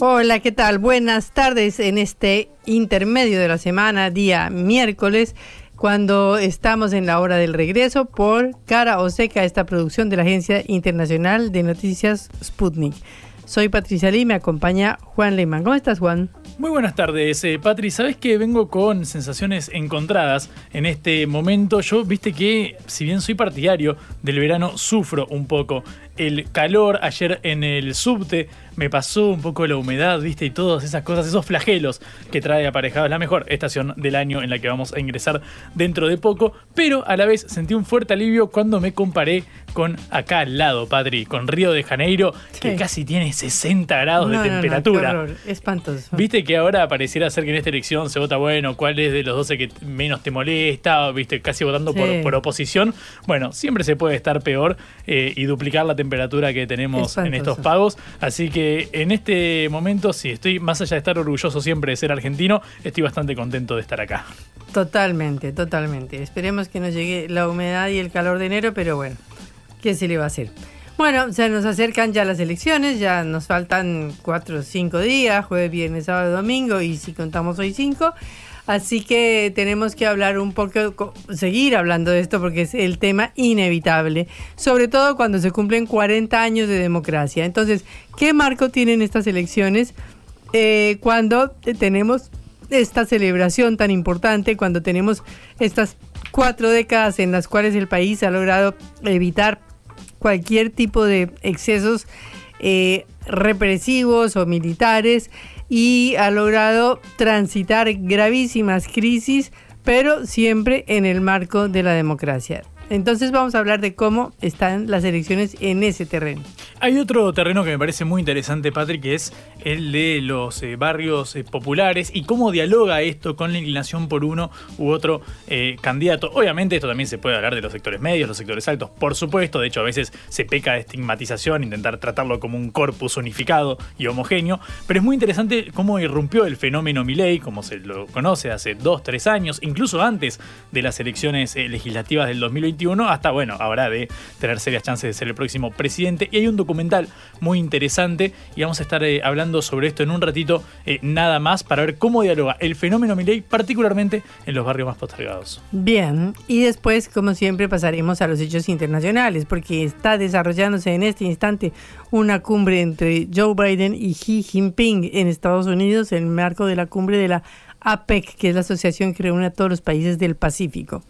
Hola, ¿qué tal? Buenas tardes en este intermedio de la semana, día miércoles, cuando estamos en la hora del regreso por Cara o Seca, esta producción de la Agencia Internacional de Noticias Sputnik. Soy Patricia Lee, me acompaña Juan Lehmann. ¿Cómo estás, Juan? Muy buenas tardes, eh, Patri. Sabes que vengo con sensaciones encontradas en este momento. Yo, viste que, si bien soy partidario del verano, sufro un poco el calor. Ayer en el subte me pasó un poco la humedad, viste, y todas esas cosas, esos flagelos que trae aparejados la mejor estación del año en la que vamos a ingresar dentro de poco. Pero a la vez sentí un fuerte alivio cuando me comparé con acá al lado, Patri, con Río de Janeiro, que casi tiene 60 grados de temperatura. No, Espantoso. Viste que ahora pareciera ser que en esta elección se vota, bueno, cuál es de los 12 que menos te molesta, viste, casi votando por, oposición. Bueno, siempre se puede estar peor eh, y duplicar la temperatura que tenemos en estos pagos. Así que en este momento, sí, estoy más allá de estar orgulloso siempre de ser argentino, estoy bastante contento de estar acá. Totalmente, totalmente. Esperemos que nos llegue la humedad y el calor de enero, pero bueno, ¿qué se le va a hacer? Bueno, se nos acercan ya las elecciones, ya nos faltan cuatro o cinco días, jueves, viernes, sábado, domingo, y si contamos hoy cinco. Así que tenemos que hablar un poco, seguir hablando de esto porque es el tema inevitable, sobre todo cuando se cumplen 40 años de democracia. Entonces, ¿qué marco tienen estas elecciones eh, cuando tenemos esta celebración tan importante, cuando tenemos estas cuatro décadas en las cuales el país ha logrado evitar cualquier tipo de excesos eh, represivos o militares? Y ha logrado transitar gravísimas crisis, pero siempre en el marco de la democracia. Entonces vamos a hablar de cómo están las elecciones en ese terreno. Hay otro terreno que me parece muy interesante, Patrick, que es el de los eh, barrios eh, populares y cómo dialoga esto con la inclinación por uno u otro eh, candidato. Obviamente esto también se puede hablar de los sectores medios, los sectores altos, por supuesto, de hecho a veces se peca de estigmatización, intentar tratarlo como un corpus unificado y homogéneo, pero es muy interesante cómo irrumpió el fenómeno Milley, como se lo conoce hace dos, tres años, incluso antes de las elecciones legislativas del 2021, hasta bueno, ahora de tener serias chances de ser el próximo presidente. Y hay un documental muy interesante y vamos a estar eh, hablando sobre esto en un ratito eh, nada más para ver cómo dialoga el fenómeno Milei particularmente en los barrios más postergados. Bien, y después como siempre pasaremos a los hechos internacionales porque está desarrollándose en este instante una cumbre entre Joe Biden y Xi Jinping en Estados Unidos en el marco de la cumbre de la APEC, que es la asociación que reúne a todos los países del Pacífico.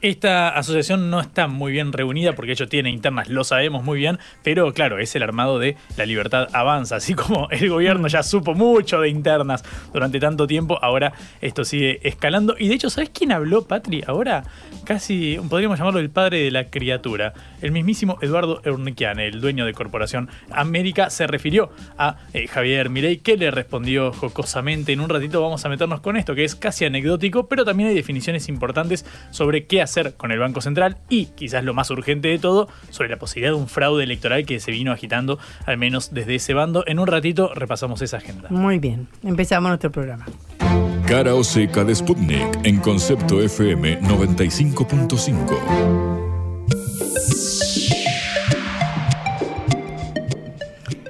Esta asociación no está muy bien reunida porque ello tiene internas, lo sabemos muy bien, pero claro, es el armado de la libertad avanza, así como el gobierno ya supo mucho de internas durante tanto tiempo, ahora esto sigue escalando. Y de hecho, ¿sabes quién habló, Patri? Ahora casi podríamos llamarlo el padre de la criatura. El mismísimo Eduardo Eurnequian, el dueño de Corporación América, se refirió a eh, Javier Mirey, que le respondió jocosamente. En un ratito vamos a meternos con esto, que es casi anecdótico, pero también hay definiciones importantes sobre qué hacer con el Banco Central y, quizás lo más urgente de todo, sobre la posibilidad de un fraude electoral que se vino agitando, al menos desde ese bando. En un ratito repasamos esa agenda. Muy bien, empezamos nuestro programa. Cara o seca de Sputnik en concepto FM 95.5.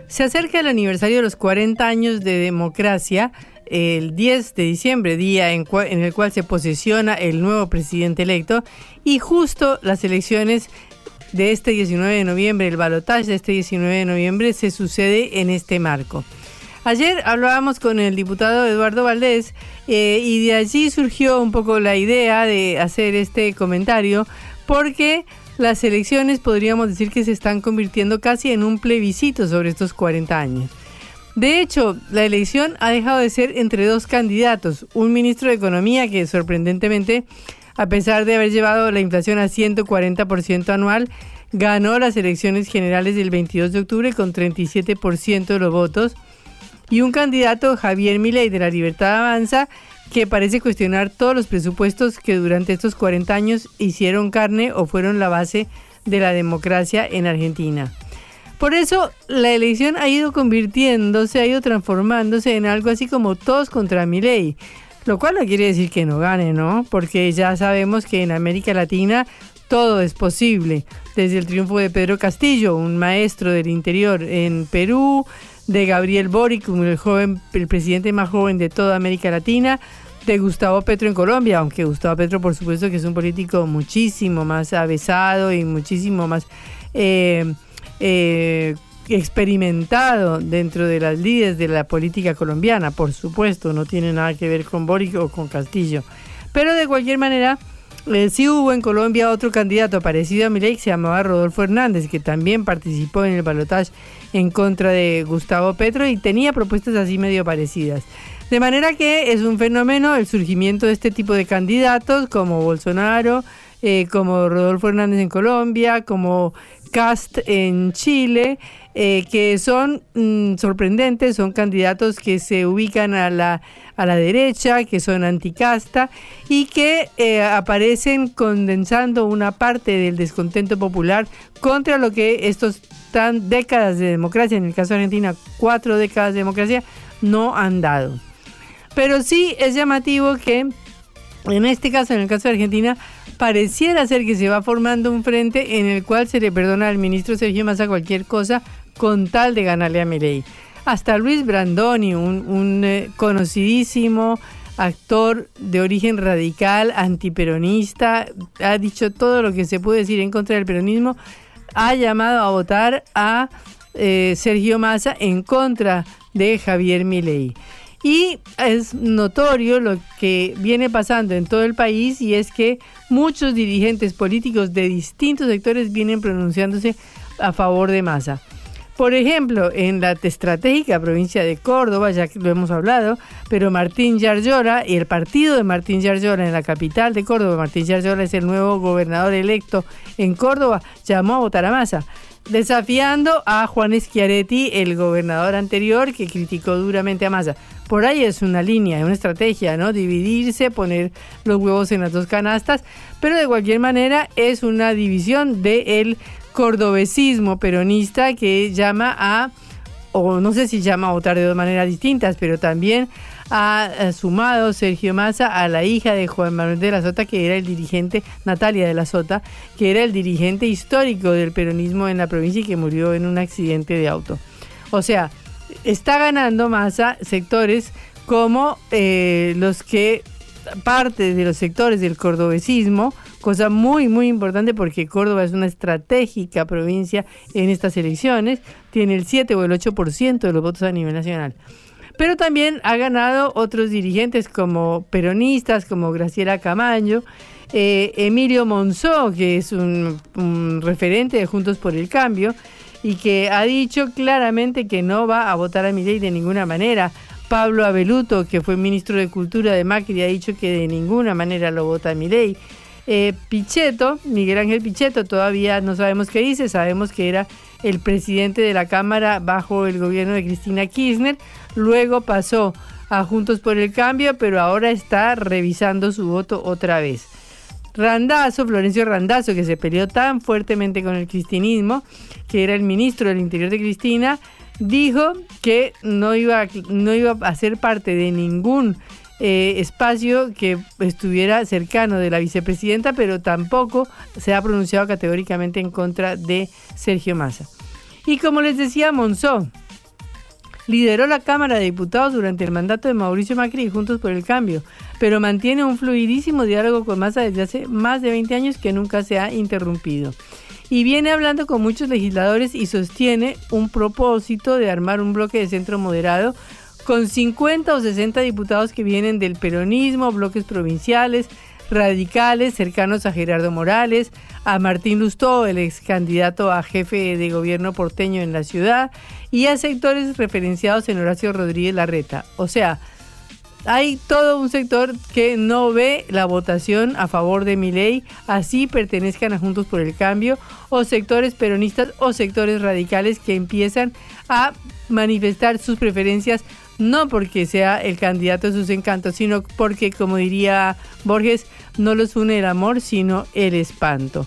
Se acerca el aniversario de los 40 años de democracia el 10 de diciembre, día en, el cual se posesiona el nuevo presidente electo, y justo las elecciones de este 19 de noviembre, el balotaje de este 19 de noviembre, se sucede en este marco. Ayer hablábamos con el diputado Eduardo Valdés eh, y de allí surgió un poco la idea de hacer este comentario porque las elecciones podríamos decir que se están convirtiendo casi en un plebiscito sobre estos 40 años. De hecho, la elección ha dejado de ser entre dos candidatos, un ministro de Economía que sorprendentemente, a pesar de haber llevado la inflación a 140% anual, ganó las elecciones generales del 22 de octubre con 37% de los votos, y un candidato, Javier Milei de la Libertad Avanza, que parece cuestionar todos los presupuestos que durante estos 40 años hicieron carne o fueron la base de la democracia en Argentina. Por eso la elección ha ido convirtiéndose, ha ido transformándose en algo así como todos contra Milei. Lo cual no quiere decir que no gane, ¿no? Porque ya sabemos que en América Latina todo es posible. Desde el triunfo de Pedro Castillo, un maestro del interior en Perú, de Gabriel Boric, el, joven, el presidente más joven de toda América Latina, de Gustavo Petro en Colombia, aunque Gustavo Petro por supuesto que es un político muchísimo más avesado y muchísimo más eh, eh, experimentado dentro de las líderes de la política colombiana, por supuesto, no tiene nada que ver con Boric o con Castillo. Pero de cualquier manera, eh, sí hubo en Colombia otro candidato parecido a Milei que se llamaba Rodolfo Hernández, que también participó en el balotaje en contra de Gustavo Petro y tenía propuestas así medio parecidas. De manera que es un fenómeno el surgimiento de este tipo de candidatos como Bolsonaro, eh, como Rodolfo Hernández en Colombia, como Cast en Chile, eh, que son mm, sorprendentes, son candidatos que se ubican a la, a la derecha, que son anticasta y que eh, aparecen condensando una parte del descontento popular contra lo que estos tan décadas de democracia, en el caso de Argentina, cuatro décadas de democracia, no han dado. Pero sí es llamativo que en este caso, en el caso de Argentina, pareciera ser que se va formando un frente en el cual se le perdona al ministro Sergio Massa cualquier cosa con tal de ganarle a Milei. Hasta Luis Brandoni, un, eh, conocidísimo actor de origen radical, antiperonista, ha dicho todo lo que se puede decir en contra del peronismo, ha llamado a votar a eh, Sergio Massa en contra de Javier Milei. Y es notorio lo que viene pasando en todo el país y es que muchos dirigentes políticos de distintos sectores vienen pronunciándose a favor de Massa. Por ejemplo, en la estratégica provincia de Córdoba, ya que lo hemos hablado, pero Martín Yarlora y el partido de Martín Yarlora en la capital de Córdoba, Martín Yarlora es el nuevo gobernador electo en Córdoba, llamó a votar a Massa desafiando a Juan Schiaretti, el gobernador anterior, que criticó duramente a Massa. Por ahí es una línea, una estrategia, ¿no? Dividirse, poner los huevos en las dos canastas, pero de cualquier manera es una división del cordobesismo peronista que llama a, o no sé si llama a votar de dos maneras distintas, pero también ha sumado Sergio Massa a la hija de Juan Manuel de la Sota, que era el dirigente, Natalia de la Sota, que era el dirigente histórico del peronismo en la provincia y que murió en un accidente de auto. O sea, está ganando Massa sectores como eh, los que parte de los sectores del cordobesismo, cosa muy muy importante porque Córdoba es una estratégica provincia en estas elecciones, tiene el 7 o el 8% de los votos a nivel nacional pero también ha ganado otros dirigentes como peronistas, como Graciela Camaño, eh, Emilio Monzó, que es un, referente de Juntos por el Cambio, y que ha dicho claramente que no va a votar a Milei de ninguna manera. Pablo Abeluto, que fue ministro de Cultura de Macri, ha dicho que de ninguna manera lo vota Milei. Eh, Pichetto, Miguel Ángel Pichetto, todavía no sabemos qué dice, sabemos que era el presidente de la Cámara bajo el gobierno de Cristina Kirchner, luego pasó a Juntos por el Cambio, pero ahora está revisando su voto otra vez. Randazo, Florencio Randazo, que se peleó tan fuertemente con el cristinismo, que era el ministro del Interior de Cristina, dijo que no iba, no iba a ser parte de ningún eh, espacio que estuviera cercano de la vicepresidenta, pero tampoco se ha pronunciado categóricamente en contra de Sergio Massa. Y como les decía, Monzón lideró la Cámara de Diputados durante el mandato de Mauricio Macri y Juntos por el Cambio, pero mantiene un fluidísimo diálogo con Massa desde hace más de 20 años que nunca se ha interrumpido. Y viene hablando con muchos legisladores y sostiene un propósito de armar un bloque de centro moderado con 50 o 60 diputados que vienen del peronismo, bloques provinciales, radicales cercanos a Gerardo Morales, a Martín Lustó, el ex candidato a jefe de gobierno porteño en la ciudad, y a sectores referenciados en Horacio Rodríguez Larreta. O sea, hay todo un sector que no ve la votación a favor de mi ley, así pertenezcan a Juntos por el Cambio, o sectores peronistas o sectores radicales que empiezan a manifestar sus preferencias no porque sea el candidato de sus encantos, sino porque, como diría Borges, no los une el amor, sino el espanto.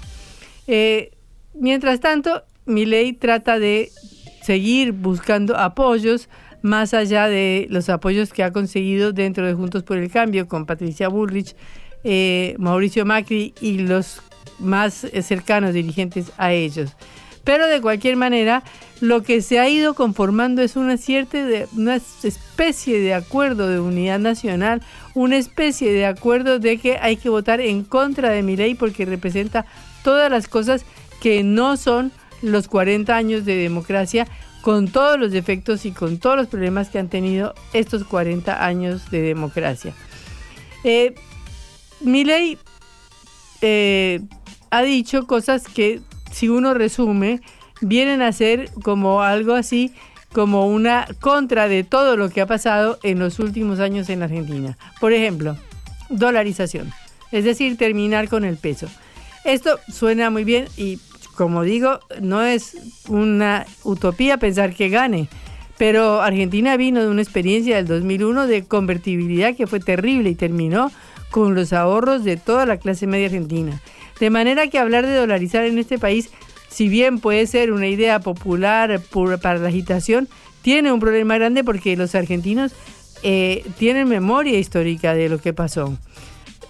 Eh, mientras tanto, mi ley trata de seguir buscando apoyos más allá de los apoyos que ha conseguido dentro de Juntos por el Cambio con Patricia Bullrich, eh, Mauricio Macri y los más cercanos dirigentes a ellos. Pero de cualquier manera, lo que se ha ido conformando es una cierta de, una especie de acuerdo de unidad nacional, una especie de acuerdo de que hay que votar en contra de mi ley porque representa todas las cosas que no son los 40 años de democracia con todos los defectos y con todos los problemas que han tenido estos 40 años de democracia. Eh, ley eh, ha dicho cosas que, si uno resume, vienen a ser como algo así, como una contra de todo lo que ha pasado en los últimos años en Argentina. Por ejemplo, dolarización, es decir, terminar con el peso. Esto suena muy bien y como digo, no es una utopía pensar que gane, pero Argentina vino de una experiencia del 2001 de convertibilidad que fue terrible y terminó con los ahorros de toda la clase media argentina. De manera que hablar de dolarizar en este país, si bien puede ser una idea popular para la agitación, tiene un problema grande porque los argentinos eh, tienen memoria histórica de lo que pasó.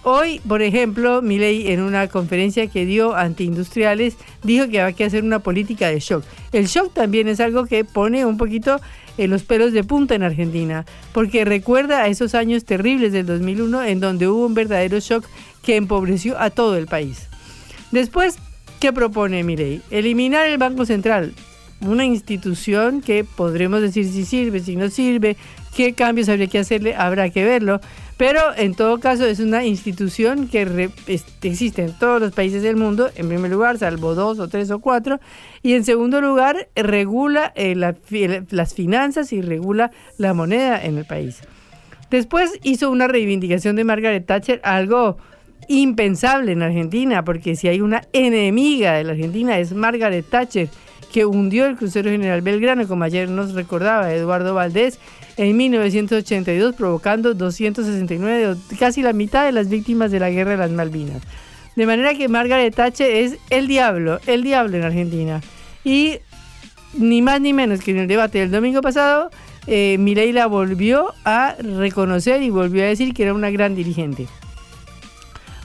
Hoy, por ejemplo, Milei en una conferencia que dio ante industriales dijo que hay que hacer una política de shock. El shock también es algo que pone un poquito en los pelos de punta en Argentina, porque recuerda a esos años terribles del 2001 en donde hubo un verdadero shock que empobreció a todo el país. Después, ¿qué propone Milei? Eliminar el Banco Central, una institución que podremos decir si sirve, si no sirve, qué cambios habría que hacerle, habrá que verlo pero en todo caso es una institución que existe en todos los países del mundo, en primer lugar, salvo dos o tres o cuatro, y en segundo lugar, regula eh, las finanzas y regula la moneda en el país. Después hizo una reivindicación de Margaret Thatcher, algo impensable en Argentina, porque si hay una enemiga de la Argentina es Margaret Thatcher, que hundió el crucero general Belgrano, como ayer nos recordaba Eduardo Valdés, en 1982, provocando 269, casi la mitad de las víctimas de la guerra de las Malvinas. De manera que Margaret Thatcher es el diablo, el diablo en Argentina. Y ni más ni menos que en el debate del domingo pasado, eh, la volvió a reconocer y volvió a decir que era una gran dirigente.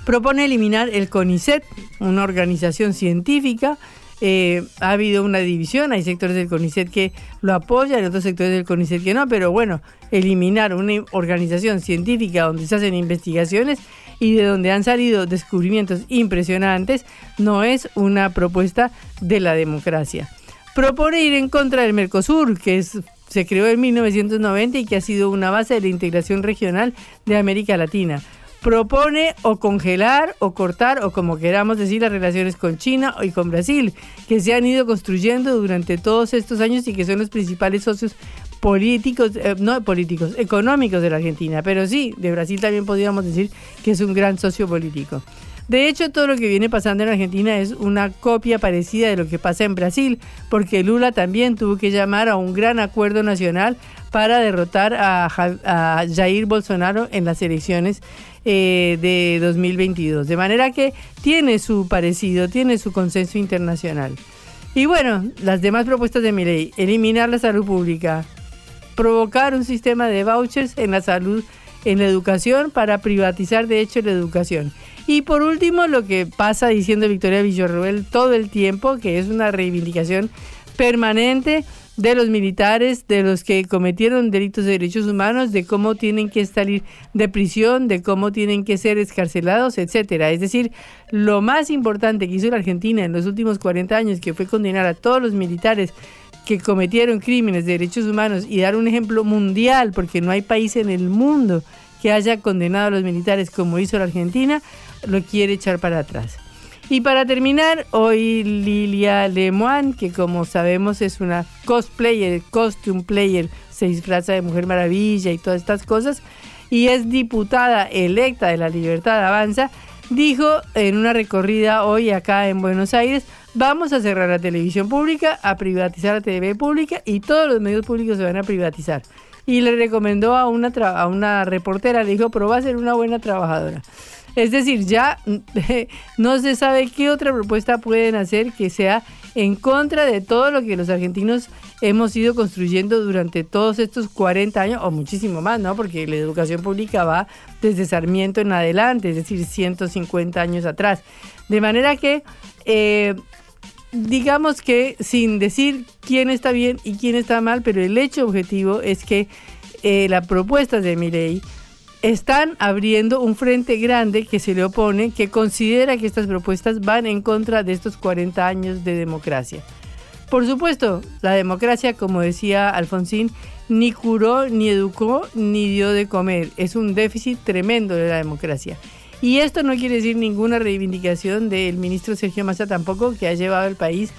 Propone eliminar el CONICET, una organización científica eh, ha habido una división, hay sectores del CONICET que lo apoyan otros sectores del CONICET que no, pero bueno, eliminar una organización científica donde se hacen investigaciones y de donde han salido descubrimientos impresionantes no es una propuesta de la democracia. Propone ir en contra del Mercosur, que se creó en 1990 y que ha sido una base de la integración regional de América Latina propone o congelar o cortar o como queramos decir las relaciones con China y con Brasil, que se han ido construyendo durante todos estos años y que son los principales socios políticos, eh, no políticos, económicos de la Argentina, pero sí, de Brasil también podríamos decir que es un gran socio político. De hecho, todo lo que viene pasando en Argentina es una copia parecida de lo que pasa en Brasil, porque Lula también tuvo que llamar a un gran acuerdo nacional para derrotar a, Jair Bolsonaro en las elecciones eh, de 2022. De manera que tiene su parecido, tiene su consenso internacional. Y bueno, las demás propuestas de mi ley, eliminar la salud pública, provocar un sistema de vouchers en la salud, en la educación, para privatizar de hecho la educación. Y por último, lo que pasa diciendo Victoria Villarroel todo el tiempo, que es una reivindicación permanente de los militares, de los que cometieron delitos de derechos humanos, de cómo tienen que salir de prisión, de cómo tienen que ser escarcelados, etcétera. Es decir, lo más importante que hizo la Argentina en los últimos 40 años, que fue condenar a todos los militares que cometieron crímenes de derechos humanos y dar un ejemplo mundial, porque no hay país en el mundo que haya condenado a los militares como hizo la Argentina, lo quiere echar para atrás. Y para terminar, hoy Lilia Lemoine, que como sabemos es una cosplayer, costume player, se disfraza de Mujer Maravilla y todas estas cosas, y es diputada electa de la Libertad Avanza, dijo en una recorrida hoy acá en Buenos Aires, vamos a cerrar la televisión pública, a privatizar la TV pública y todos los medios públicos se van a privatizar. Y le recomendó a una, a una reportera, le dijo, pero va a ser una buena trabajadora. Es decir, ya no se sabe qué otra propuesta pueden hacer que sea en contra de todo lo que los argentinos hemos ido construyendo durante todos estos 40 años, o muchísimo más, ¿no? Porque la educación pública va desde Sarmiento en adelante, es decir, 150 años atrás. De manera que, eh, digamos que sin decir quién está bien y quién está mal, pero el hecho objetivo es que eh, las propuestas de mi ley están abriendo un frente grande que se le opone, que considera que estas propuestas van en contra de estos 40 años de democracia. Por supuesto, la democracia, como decía Alfonsín, ni curó, ni educó, ni dio de comer. Es un déficit tremendo de la democracia. Y esto no quiere decir ninguna reivindicación del ministro Sergio Massa tampoco, que ha llevado el país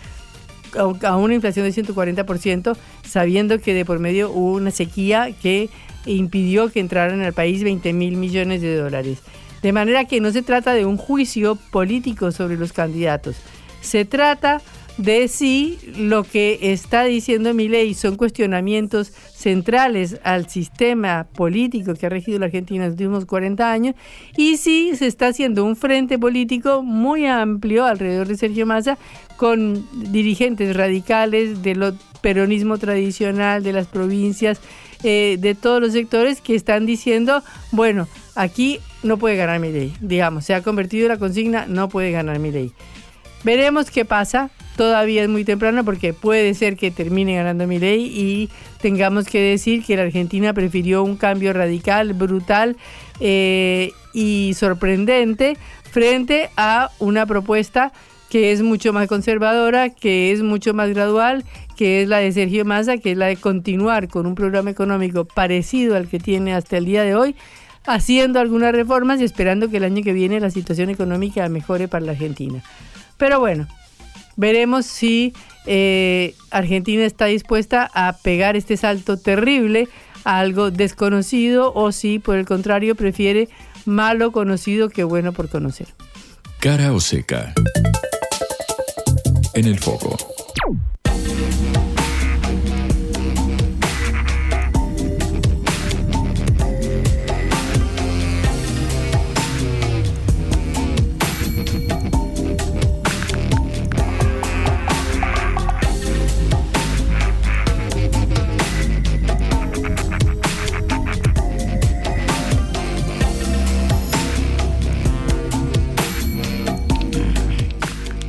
a una inflación de 140%, sabiendo que de por medio hubo una sequía que impidió que entraran al país 20 mil millones de dólares. De manera que no se trata de un juicio político sobre los candidatos. Se trata de si lo que está diciendo mi ley son cuestionamientos centrales al sistema político que ha regido la Argentina en los últimos 40 años y si se está haciendo un frente político muy amplio alrededor de Sergio Massa con dirigentes radicales del peronismo tradicional de las provincias, eh, de todos los sectores que están diciendo, bueno, aquí no puede ganar mi ley, digamos, se ha convertido en la consigna, no puede ganar mi ley. Veremos qué pasa, todavía es muy temprano porque puede ser que termine ganando mi ley y tengamos que decir que la Argentina prefirió un cambio radical, brutal eh, y sorprendente frente a una propuesta que es mucho más conservadora, que es mucho más gradual, que es la de Sergio Massa, que es la de continuar con un programa económico parecido al que tiene hasta el día de hoy, haciendo algunas reformas y esperando que el año que viene la situación económica mejore para la Argentina. Pero bueno, veremos si eh, Argentina está dispuesta a pegar este salto terrible a algo desconocido o si por el contrario prefiere malo conocido que bueno por conocer. Cara o seca en el foco.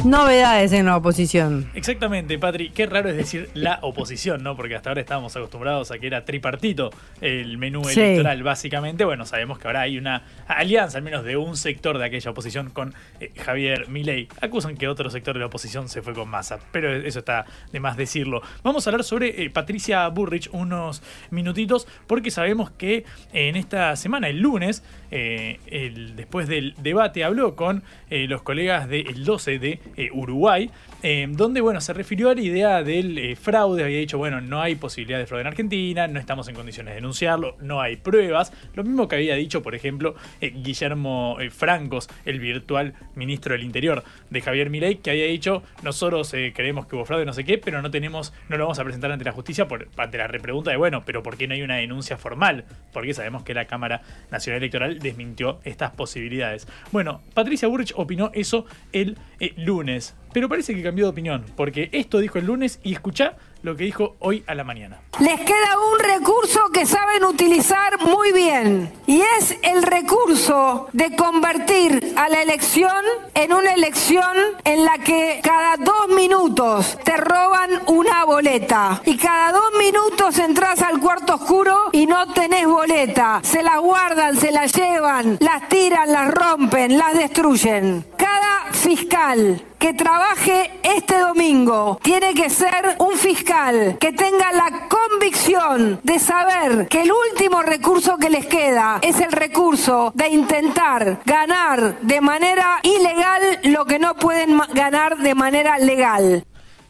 Novedades en la oposición. Exactamente, Patri. Qué raro es decir la oposición, ¿no? Porque hasta ahora estábamos acostumbrados a que era tripartito el menú electoral, básicamente. Bueno, sabemos que ahora hay una alianza, al menos de un sector de aquella oposición, con eh, Javier Milei. Acusan que otro sector de la oposición se fue con masa, pero eso está de más decirlo. Vamos a hablar sobre eh, Patricia Burrich unos minutitos, porque sabemos que en esta semana, el lunes, eh, el, después del debate, habló con los colegas del 12 de eh, Uruguay, eh, donde bueno, se refirió a la idea del eh, fraude, había dicho, bueno, no hay posibilidad de fraude en Argentina, no estamos en condiciones de denunciarlo, no hay pruebas, lo mismo que había dicho, por ejemplo, Guillermo Francos, el virtual ministro del Interior de Javier Milei, que había dicho, nosotros creemos que hubo fraude, no sé qué, pero no tenemos, no lo vamos a presentar ante la justicia por, ante la repregunta de, bueno, pero ¿por qué no hay una denuncia formal? Porque sabemos que la Cámara Nacional Electoral desmintió estas posibilidades. Bueno, Patricia Burrich opinó eso el lunes pero parece que cambió de opinión, porque esto dijo el lunes y escucha lo que dijo hoy a la mañana. Les queda un recurso que saben utilizar muy bien y es el recurso de convertir a la elección en una elección en la que cada dos minutos te roban una boleta y cada dos minutos entras al cuarto oscuro y no tenés boleta. Se las guardan, se las llevan, las tiran, las rompen, las destruyen. Cada fiscal que trabaje este domingo tiene que ser un fiscal que tenga la convicción de saber que el último recurso que les queda es el recurso de intentar ganar de manera ilegal lo que no pueden ganar de manera legal.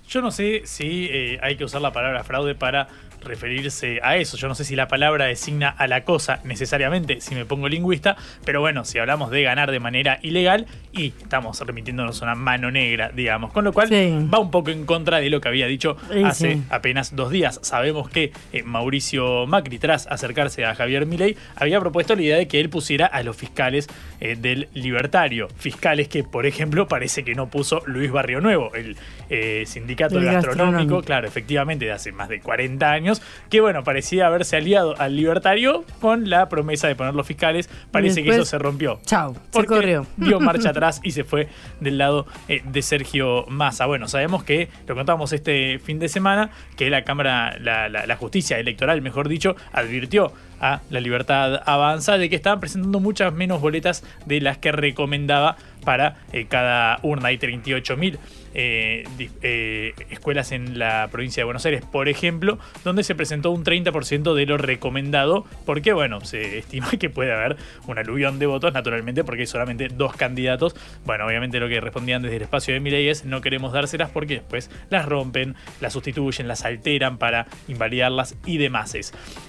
Yo no sé si eh, hay que usar la palabra fraude para referirse a eso. Yo no sé si la palabra designa a la cosa necesariamente, si me pongo lingüista, pero bueno, si hablamos de ganar de manera ilegal y estamos remitiéndonos a una mano negra, digamos, con lo cual va un poco en contra de lo que había dicho hace apenas dos días. Sabemos que eh, Mauricio Macri, tras acercarse a Javier Milei, había propuesto la idea de que él pusiera a los fiscales eh, del libertario, fiscales que, por ejemplo, parece que no puso Luis Barrio Nuevo, el eh, sindicato gastronómico, claro, efectivamente, de hace más de 40 años que bueno, parecía haberse aliado al libertario con la promesa de poner los fiscales. Parece que eso se rompió. Chao, se corrió. Dio marcha atrás y se fue del lado eh, de Sergio Massa. Bueno, sabemos que, lo contamos este fin de semana, que la Cámara, la justicia electoral, mejor dicho, advirtió a la libertad avanza de que estaban presentando muchas menos boletas de las que recomendaba para eh, cada urna. Hay 38 mil eh, eh, escuelas en la provincia de Buenos Aires, por ejemplo, donde se presentó un 30% de lo recomendado, porque bueno, se estima que puede haber un aluvión de votos, naturalmente, porque hay solamente dos candidatos. Bueno, obviamente lo que respondían desde el espacio de Milei es no queremos dárselas porque después las rompen, las sustituyen, las alteran para invalidarlas y demás.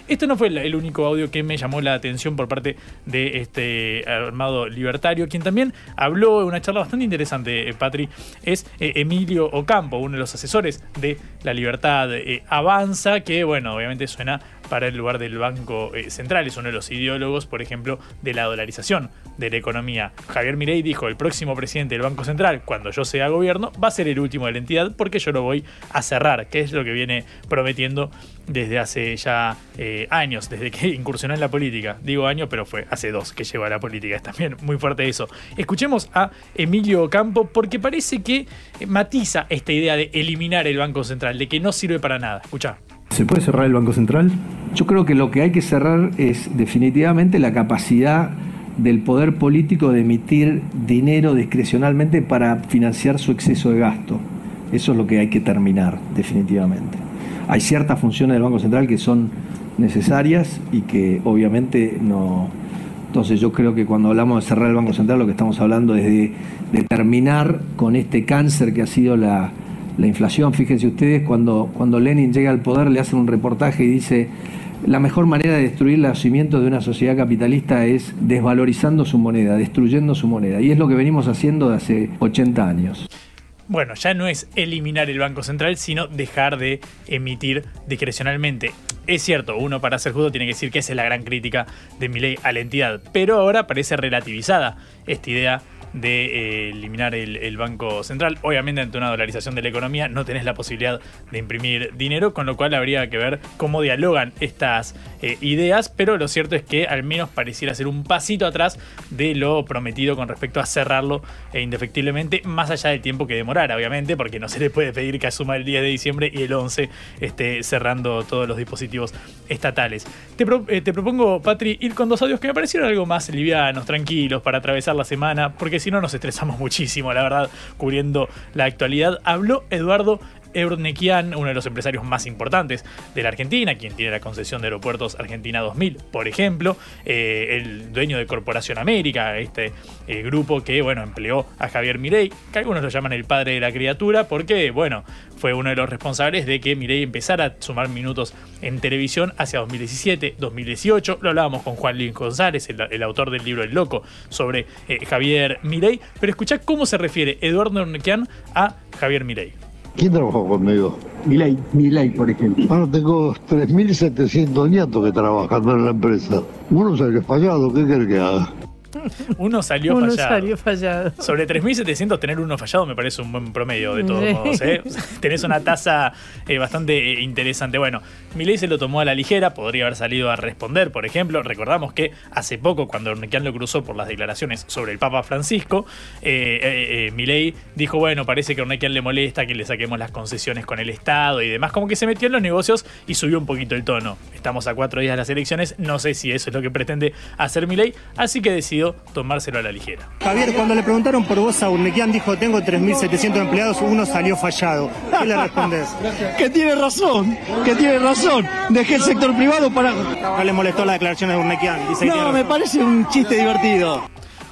Esto no fue el único audio que me llamó la atención por parte de este armado libertario, quien también habló en una charla bastante interesante, eh, Patri, es Emilio Ocampo, uno de los asesores de La Libertad eh, Avanza, que bueno, obviamente suena para el lugar del Banco Central, es uno de los ideólogos, por ejemplo, de la dolarización de la economía. Javier Mirey dijo, el próximo presidente del Banco Central, cuando yo sea gobierno, va a ser el último de la entidad porque yo lo voy a cerrar, que es lo que viene prometiendo desde hace ya años, desde que incursionó en la política. Digo año, pero fue hace dos que llegó a la política. Es también muy fuerte eso. Escuchemos a Emilio Campo porque parece que matiza esta idea de eliminar el Banco Central, de que no sirve para nada. Escucha. ¿Se puede cerrar el Banco Central? Yo creo que lo que hay que cerrar es definitivamente la capacidad del poder político de emitir dinero discrecionalmente para financiar su exceso de gasto. Eso es lo que hay que terminar, definitivamente. Hay ciertas funciones del Banco Central que son necesarias y que obviamente no... Entonces yo creo que cuando hablamos de cerrar el Banco Central lo que estamos hablando es de, terminar con este cáncer que ha sido la, la inflación. Fíjense ustedes, cuando, cuando Lenin llega al poder le hacen un reportaje y dice, la mejor manera de destruir los cimientos de una sociedad capitalista es desvalorizando su moneda, destruyendo su moneda. Y es lo que venimos haciendo de hace 80 años bueno, ya no es eliminar el Banco Central, sino dejar de emitir discrecionalmente. Es cierto, uno para ser justo tiene que decir que esa es la gran crítica de Milei a la entidad, pero ahora parece relativizada esta idea de eh, eliminar el, Banco Central. Obviamente, ante una dolarización de la economía, no tenés la posibilidad de imprimir dinero, con lo cual habría que ver cómo dialogan estas eh, ideas. Pero lo cierto es que al menos pareciera ser un pasito atrás de lo prometido con respecto a cerrarlo e indefectiblemente, más allá del tiempo que demorara, obviamente, porque no se le puede pedir que asuma el 10 de diciembre y el 11 esté cerrando todos los dispositivos estatales. Te, eh, te propongo, Patri, ir con dos audios que me parecieron algo más livianos, tranquilos, para atravesar la semana, porque si no nos estresamos muchísimo, la verdad, cubriendo la actualidad. Habló Eduardo Eurnequian, uno de los empresarios más importantes de la Argentina, quien tiene la concesión de aeropuertos Argentina 2000, por ejemplo, eh, el dueño de Corporación América, este eh, grupo que, bueno, empleó a Javier Mirey, que algunos lo llaman el padre de la criatura, porque, bueno, fue uno de los responsables de que Mirey empezara a sumar minutos en televisión hacia 2017, 2018. Lo hablábamos con Juan Luis González, el, autor del libro El Loco, sobre eh, Javier Mirey. Pero escuchá cómo se refiere Eduardo Eurnequian a Javier Mirey. ¿Quién trabajó conmigo? Milay, Milay, por ejemplo. Ahora tengo 3.700 nietos que trabajando en la empresa. Uno se ha fallado, ¿qué quiere que haga? Uno salió uno fallado. salió fallado. Sobre 3.700 tener uno fallado me parece un buen promedio de todos modos. ¿eh? Tenés una tasa eh, bastante eh, interesante. Bueno, Milei se lo tomó a la ligera, podría haber salido a responder, por ejemplo. Recordamos que hace poco, cuando Ornequian lo cruzó por las declaraciones sobre el Papa Francisco, eh, Milei dijo, bueno, parece que a le molesta que le saquemos las concesiones con el Estado y demás. Como que se metió en los negocios y subió un poquito el tono. Estamos a cuatro días de las elecciones, no sé si eso es lo que pretende hacer Milei, así que decidió decidió tomárselo a la ligera. Javier, cuando le preguntaron por vos a Urnequian, dijo, tengo 3.700 empleados, uno salió fallado. ¿Qué le respondés? que tiene razón, que tiene razón. Dejé el sector privado para... No le molestó la declaración de Urnequian. Dice no, me parece un chiste divertido.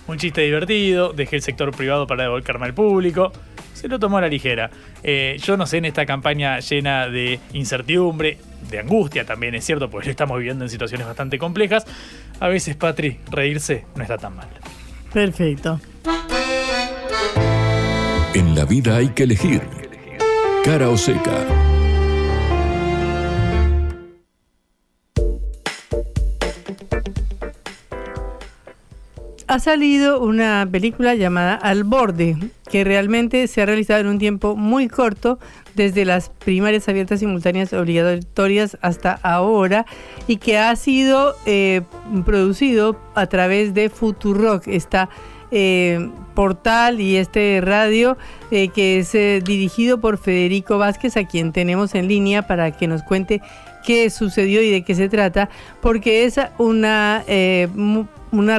Un chiste divertido, dejé el sector privado para devolverme al público se lo tomó a la ligera. Eh, yo no sé, en esta campaña llena de incertidumbre, de angustia también, es cierto, porque estamos viviendo en situaciones bastante complejas, a veces, Patri, reírse no está tan mal. Perfecto. En la vida hay que elegir. Cara o seca. ha salido una película llamada Al Borde, que realmente se ha realizado en un tiempo muy corto, desde las primarias abiertas simultáneas obligatorias hasta ahora, y que ha sido eh, producido a través de Futurock, esta eh, portal y este radio eh, que es dirigido por Federico Vázquez, a quien tenemos en línea para que nos cuente qué sucedió y de qué se trata, porque es una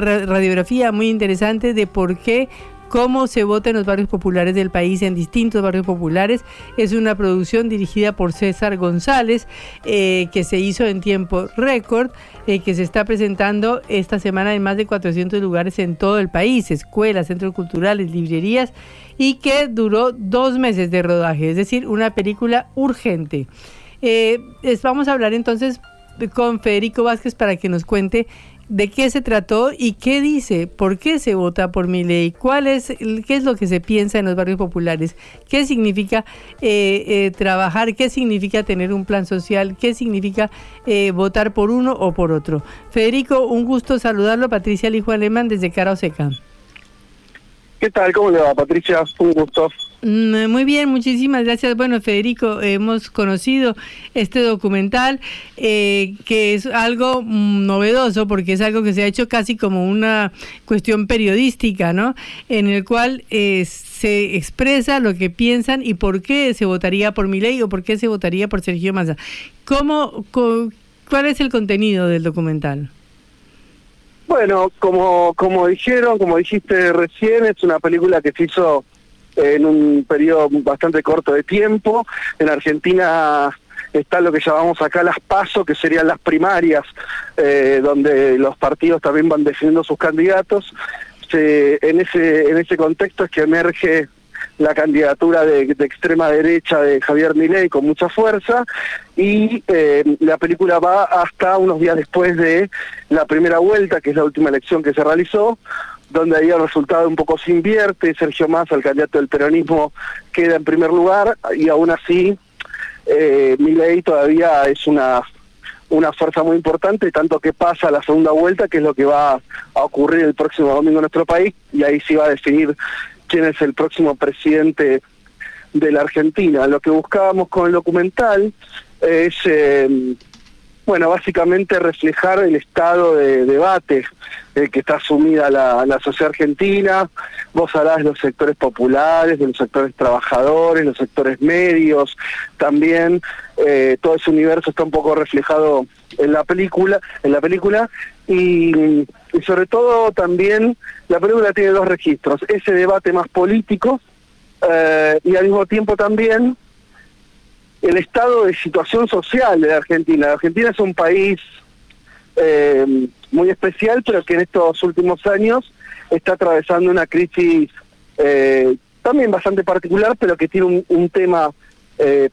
radiografía muy interesante de por qué cómo se vota en los barrios populares del país, en distintos barrios populares. Es una producción dirigida por César González, eh, que se hizo en tiempo récord, eh, que se está presentando esta semana en más de 400 lugares en todo el país, escuelas, centros culturales, librerías, y que duró dos meses de rodaje, es decir, una película urgente. Eh, vamos a hablar entonces con Federico Vázquez para que nos cuente de qué se trató y qué dice, por qué se vota por mi ley, cuál es, qué es lo que se piensa en los barrios populares, qué significa eh, eh, trabajar, qué significa tener un plan social, qué significa eh, votar por uno o por otro. Federico, un gusto saludarlo. Patricia Lijo Alemán desde Cara Seca. ¿Qué tal? ¿Cómo le va, Patricia? Un gusto. Mm, muy bien, muchísimas gracias. Bueno, Federico, hemos conocido este documental eh, que es algo mm, novedoso porque es algo que se ha hecho casi como una cuestión periodística, ¿no? En el cual eh, se expresa lo que piensan y por qué se votaría por ley o por qué se votaría por Sergio Massa. ¿Cómo, ¿Cuál es el contenido del documental? Bueno, como, como dijeron, como dijiste recién, es una película que se hizo en un periodo bastante corto de tiempo. En Argentina está lo que llamamos acá las PASO, que serían las primarias, eh, donde los partidos también van definiendo sus candidatos. en, ese, en ese contexto es que emerge la candidatura de, extrema derecha de Javier Milei con mucha fuerza y eh, la película va hasta unos días después de la primera vuelta, que es la última elección que se realizó, donde ahí el resultado un poco se invierte, Sergio Massa, el candidato del peronismo, queda en primer lugar y aún así eh, Milei todavía es una una fuerza muy importante, tanto que pasa la segunda vuelta, que es lo que va a ocurrir el próximo domingo en nuestro país, y ahí sí va a definir quién es el próximo presidente de la Argentina. Lo que buscábamos con el documental es eh, bueno, básicamente reflejar el estado de debate en que está sumida la, sociedad argentina. Vos hablás de los sectores populares, de los sectores trabajadores, los sectores medios, también eh, todo ese universo está un poco reflejado en la película, en la película y, sobre todo también la película tiene dos registros, ese debate más político eh, y al mismo tiempo también el estado de situación social de Argentina. La Argentina es un país eh, muy especial, pero que en estos últimos años está atravesando una crisis eh, también bastante particular, pero que tiene un, tema eh,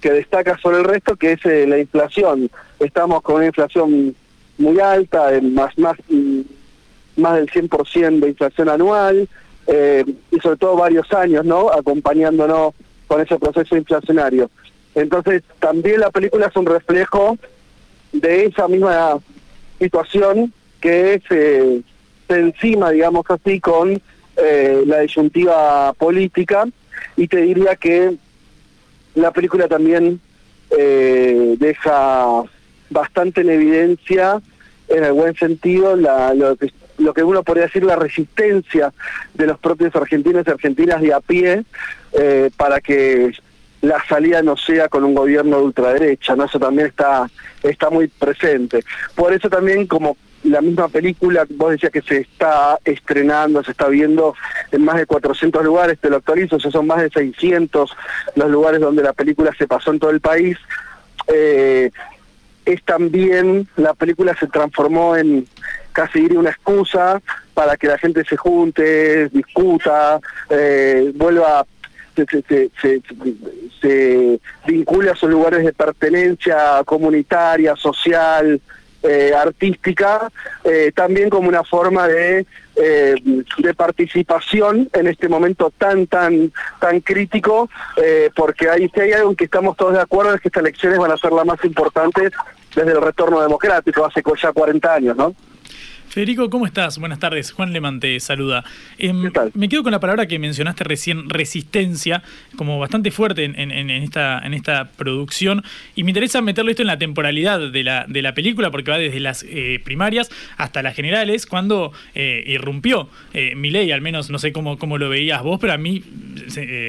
que destaca sobre el resto, que es la inflación. Estamos con una inflación muy alta, más, más, más del 100% de inflación anual, y sobre todo varios años, ¿no? Acompañándonos con ese proceso inflacionario. Entonces, también la película es un reflejo de esa misma situación que se, encima, digamos así, con eh, la disyuntiva política y te diría que la película también eh, deja bastante en evidencia, en el buen sentido, la, lo, que, lo que uno podría decir la resistencia de los propios argentinos y argentinas de a pie eh, para que la salida no sea con un gobierno de ultraderecha, ¿no? Eso también está, está muy presente. Por eso también, como la misma película, vos decías que se está estrenando, se está viendo en más de 400 lugares, te lo actualizo, o son más de 600 los lugares donde la película se pasó en todo el país. Eh, es también, la película se transformó en casi diría una excusa para que la gente se junte, discuta, eh, vuelva se, se, vincule a sus lugares de pertenencia comunitaria, social, eh, artística, eh, también como una forma de, eh, de participación en este momento tan, tan, tan crítico, eh, porque ahí si hay algo en que estamos todos de acuerdo es que estas elecciones van a ser las más importantes desde el retorno democrático, hace ya 40 años, ¿no? Federico, ¿cómo estás? Buenas tardes. Juan Leman te saluda. Eh, me quedo con la palabra que mencionaste recién, resistencia, como bastante fuerte en, en, en, esta, en esta producción. Y me interesa meterlo esto en la temporalidad de la, de la película, porque va desde las eh, primarias hasta las generales, cuando eh, irrumpió eh, ley, al menos no sé cómo, cómo lo veías vos, pero a mí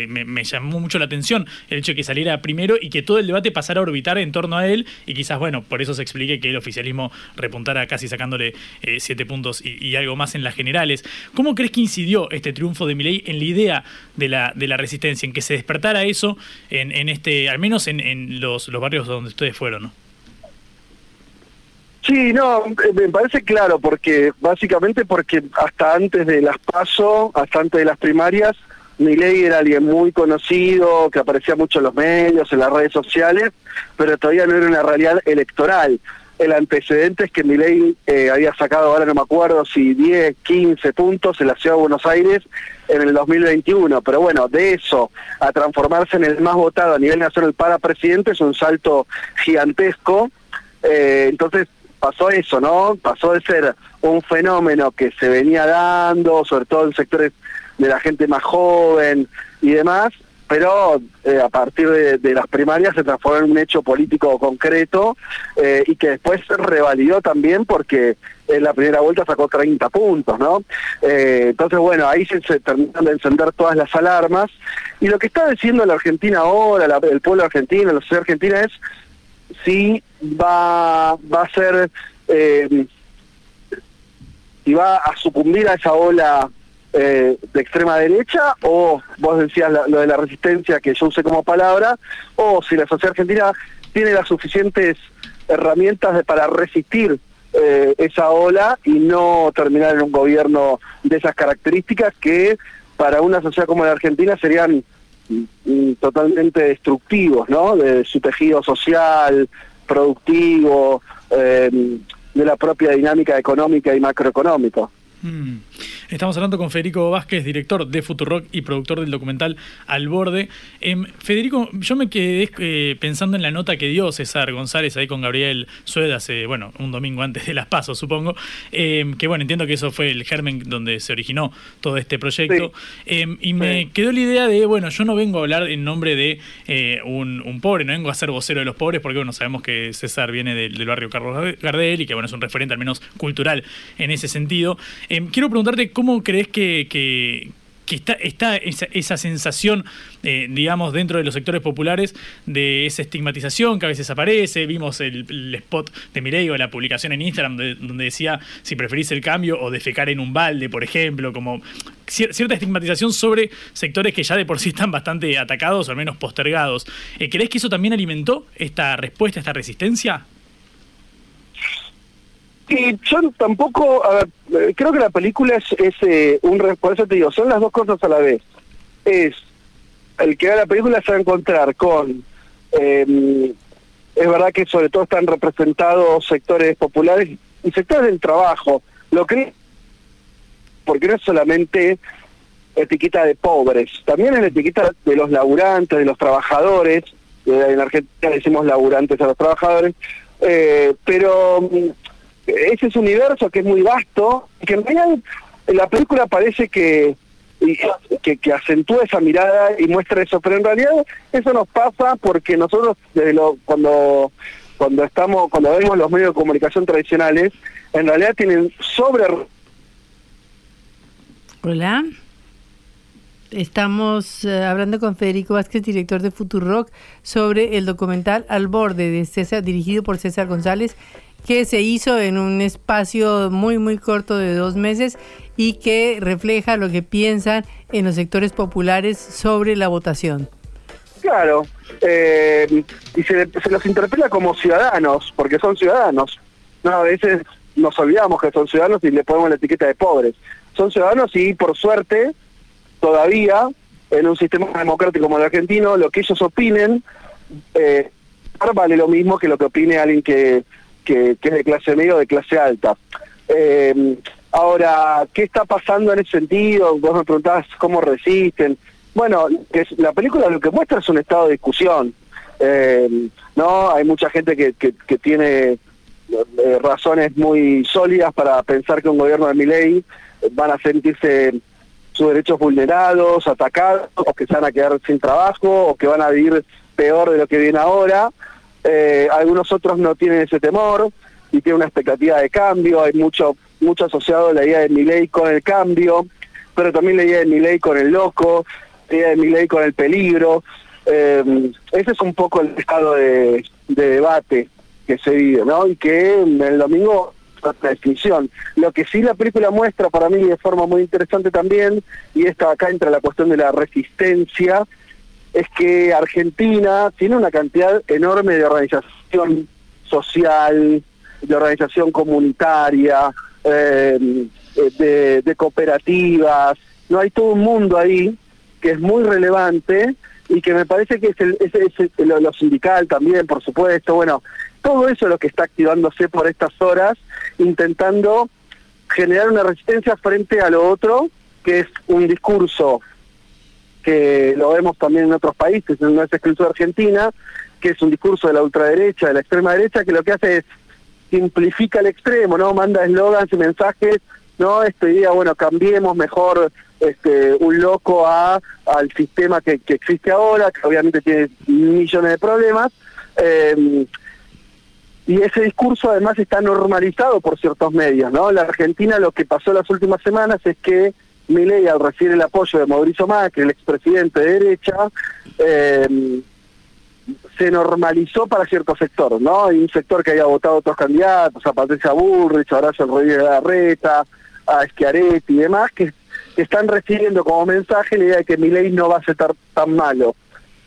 me, me, llamó mucho la atención el hecho de que saliera primero y que todo el debate pasara a orbitar en torno a él, y quizás, bueno, por eso se explique que el oficialismo repuntara casi sacándole siete puntos y, algo más en las generales. ¿Cómo crees que incidió este triunfo de Milei en la idea de la, de la resistencia, en que se despertara eso en, en este, al menos en, en los, los, barrios donde ustedes fueron. Sí, no, me parece claro, porque básicamente porque hasta antes de las PASO, hasta antes de las primarias, Milei era alguien muy conocido, que aparecía mucho en los medios, en las redes sociales, pero todavía no era una realidad electoral el antecedente es que Milei eh, había sacado, ahora no me acuerdo si 10, 15 puntos en la ciudad de Buenos Aires en el 2021, pero bueno, de eso a transformarse en el más votado a nivel nacional para presidente es un salto gigantesco, eh, entonces pasó eso, ¿no? Pasó de ser un fenómeno que se venía dando, sobre todo en sectores de la gente más joven y demás, pero eh, a partir de, las primarias se transformó en un hecho político concreto eh, y que después se revalidó también porque en la primera vuelta sacó 30 puntos, ¿no? Eh, entonces, bueno, ahí se, se, terminan de encender todas las alarmas y lo que está diciendo la Argentina ahora, el pueblo argentino, la sociedad argentina es si va, va a ser, eh, va a sucumbir a esa ola eh, de extrema derecha o vos decías la, lo de la resistencia que yo usé como palabra o si la sociedad argentina tiene las suficientes herramientas de, para resistir eh, esa ola y no terminar en un gobierno de esas características que para una sociedad como la Argentina serían mm, totalmente destructivos, ¿no? De su tejido social, productivo, eh, de la propia dinámica económica y macroeconómica. Mm. Estamos hablando con Federico Vázquez, director de Futurock y productor del documental Al Borde. Eh, Federico, yo me quedé eh, pensando en la nota que dio César González ahí con Gabriel Sueda hace, bueno, un domingo antes de las pasos, supongo. Eh, que bueno, entiendo que eso fue el germen donde se originó todo este proyecto. Sí. y me sí. quedó la idea de, bueno, yo no vengo a hablar en nombre de un, un, pobre, no vengo a ser vocero de los pobres, porque bueno, sabemos que César viene del, del barrio Carlos Gardel y que bueno, es un referente al menos cultural en ese sentido. Eh, quiero cómo crees que, está, esa, sensación, eh, digamos, dentro de los sectores populares de esa estigmatización que a veces aparece. Vimos el, spot de Mireille o la publicación en Instagram de, donde decía si preferís el cambio o defecar en un balde, por ejemplo, como cierta estigmatización sobre sectores que ya de por sí están bastante atacados o al menos postergados. Eh, ¿Crees que eso también alimentó esta respuesta, esta resistencia? Y yo tampoco, ver, creo que la película es, es eh, un, por eso te digo, son las dos cosas a la vez. Es, el que vea la película se va a encontrar con, eh, es verdad que sobre todo están representados sectores populares y sectores del trabajo, lo que, porque no es solamente etiqueta de pobres, también es la etiqueta de los laburantes, de los trabajadores, en Argentina decimos laburantes a los trabajadores, eh, pero ese es un universo que es muy vasto, que en realidad la película parece que, que, acentúa esa mirada y muestra eso, pero en realidad eso nos pasa porque nosotros desde lo, cuando cuando estamos cuando vemos los medios de comunicación tradicionales, en realidad tienen sobre Hola. Estamos uh, hablando con Federico Vázquez, director de Futurock, sobre el documental Al Borde de César, dirigido por César González que se hizo en un espacio muy, muy corto de dos meses y que refleja lo que piensan en los sectores populares sobre la votación. Claro, eh, y se, se, los interpela como ciudadanos, porque son ciudadanos. No, a veces nos olvidamos que son ciudadanos y le ponemos la etiqueta de pobres. Son ciudadanos y por suerte, todavía, en un sistema democrático como el argentino, lo que ellos opinen eh, vale lo mismo que lo que opine alguien que, que, es de clase media o de clase alta. Eh, ahora, ¿qué está pasando en ese sentido? Vos me preguntabas cómo resisten. Bueno, que la película lo que muestra es un estado de discusión. Eh, no, hay mucha gente que, tiene eh, razones muy sólidas para pensar que un gobierno de Miley van a sentirse sus derechos vulnerados, atacados, o que se van a quedar sin trabajo, o que van a vivir peor de lo que viene ahora. Eh, algunos otros no tienen ese temor y tienen una expectativa de cambio. Hay mucho, mucho asociado la idea de Miley con el cambio, pero también la idea de Miley con el loco, la idea de Miley con el peligro. Eh, ese es un poco el estado de, debate que se vive, ¿no? Y que el domingo la definición. Lo que sí la película muestra para mí de forma muy interesante también, y esta acá entra la cuestión de la resistencia, es que Argentina tiene una cantidad enorme de organización social, de organización comunitaria, eh, de, cooperativas, no hay todo un mundo ahí que es muy relevante y que me parece que es, el, lo, sindical también, por supuesto, bueno, todo eso es lo que está activándose por estas horas, intentando generar una resistencia frente a lo otro, que es un discurso que lo vemos también en otros países, no es exclusivo Argentina, que es un discurso de la ultraderecha, de la extrema derecha, que lo que hace es simplifica el extremo, ¿no? Manda eslogans y mensajes, ¿no? Esta idea, bueno, cambiemos mejor este, un loco a al sistema que, que existe ahora, que obviamente tiene millones de problemas. Eh, y ese discurso además está normalizado por ciertos medios, ¿no? La Argentina lo que pasó las últimas semanas es que Milei, al recibir el apoyo de Mauricio Macri, el expresidente de derecha, eh, se normalizó para cierto sector, ¿no? Hay un sector que había votado otros candidatos, a Patricia Bullrich, a Horacio Rodríguez Garreta, a Schiaretti y demás, que, están recibiendo como mensaje la idea de que Milei no va a ser tan malo.